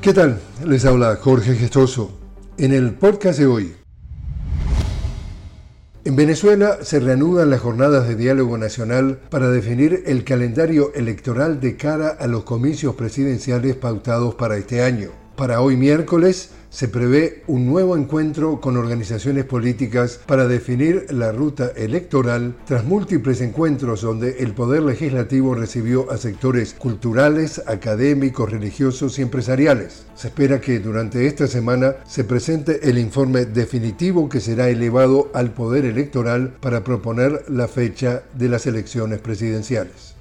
¿Qué tal? Les habla Jorge Gestoso. En el podcast de hoy, en Venezuela se reanudan las jornadas de diálogo nacional para definir el calendario electoral de cara a los comicios presidenciales pautados para este año. Para hoy miércoles se prevé un nuevo encuentro con organizaciones políticas para definir la ruta electoral tras múltiples encuentros donde el Poder Legislativo recibió a sectores culturales, académicos, religiosos y empresariales. Se espera que durante esta semana se presente el informe definitivo que será elevado al Poder Electoral para proponer la fecha de las elecciones presidenciales.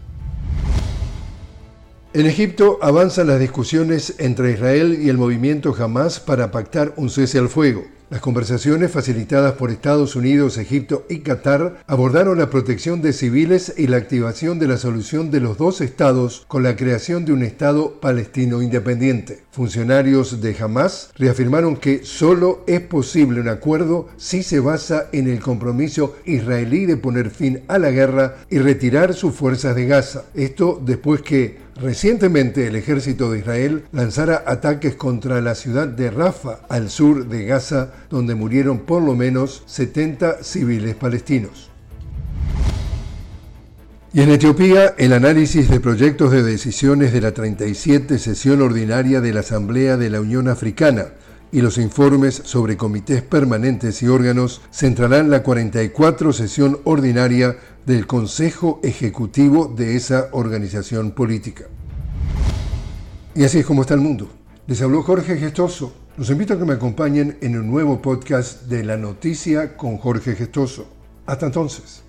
En Egipto avanzan las discusiones entre Israel y el movimiento Hamas para pactar un cese al fuego. Las conversaciones facilitadas por Estados Unidos, Egipto y Qatar abordaron la protección de civiles y la activación de la solución de los dos estados con la creación de un Estado palestino independiente. Funcionarios de Hamas reafirmaron que solo es posible un acuerdo si se basa en el compromiso israelí de poner fin a la guerra y retirar sus fuerzas de Gaza. Esto después que Recientemente el ejército de Israel lanzara ataques contra la ciudad de Rafa, al sur de Gaza, donde murieron por lo menos 70 civiles palestinos. Y en Etiopía, el análisis de proyectos de decisiones de la 37 sesión ordinaria de la Asamblea de la Unión Africana y los informes sobre comités permanentes y órganos centrarán la 44 sesión ordinaria del Consejo Ejecutivo de esa organización política. Y así es como está el mundo. Les habló Jorge Gestoso. Los invito a que me acompañen en un nuevo podcast de La Noticia con Jorge Gestoso. Hasta entonces.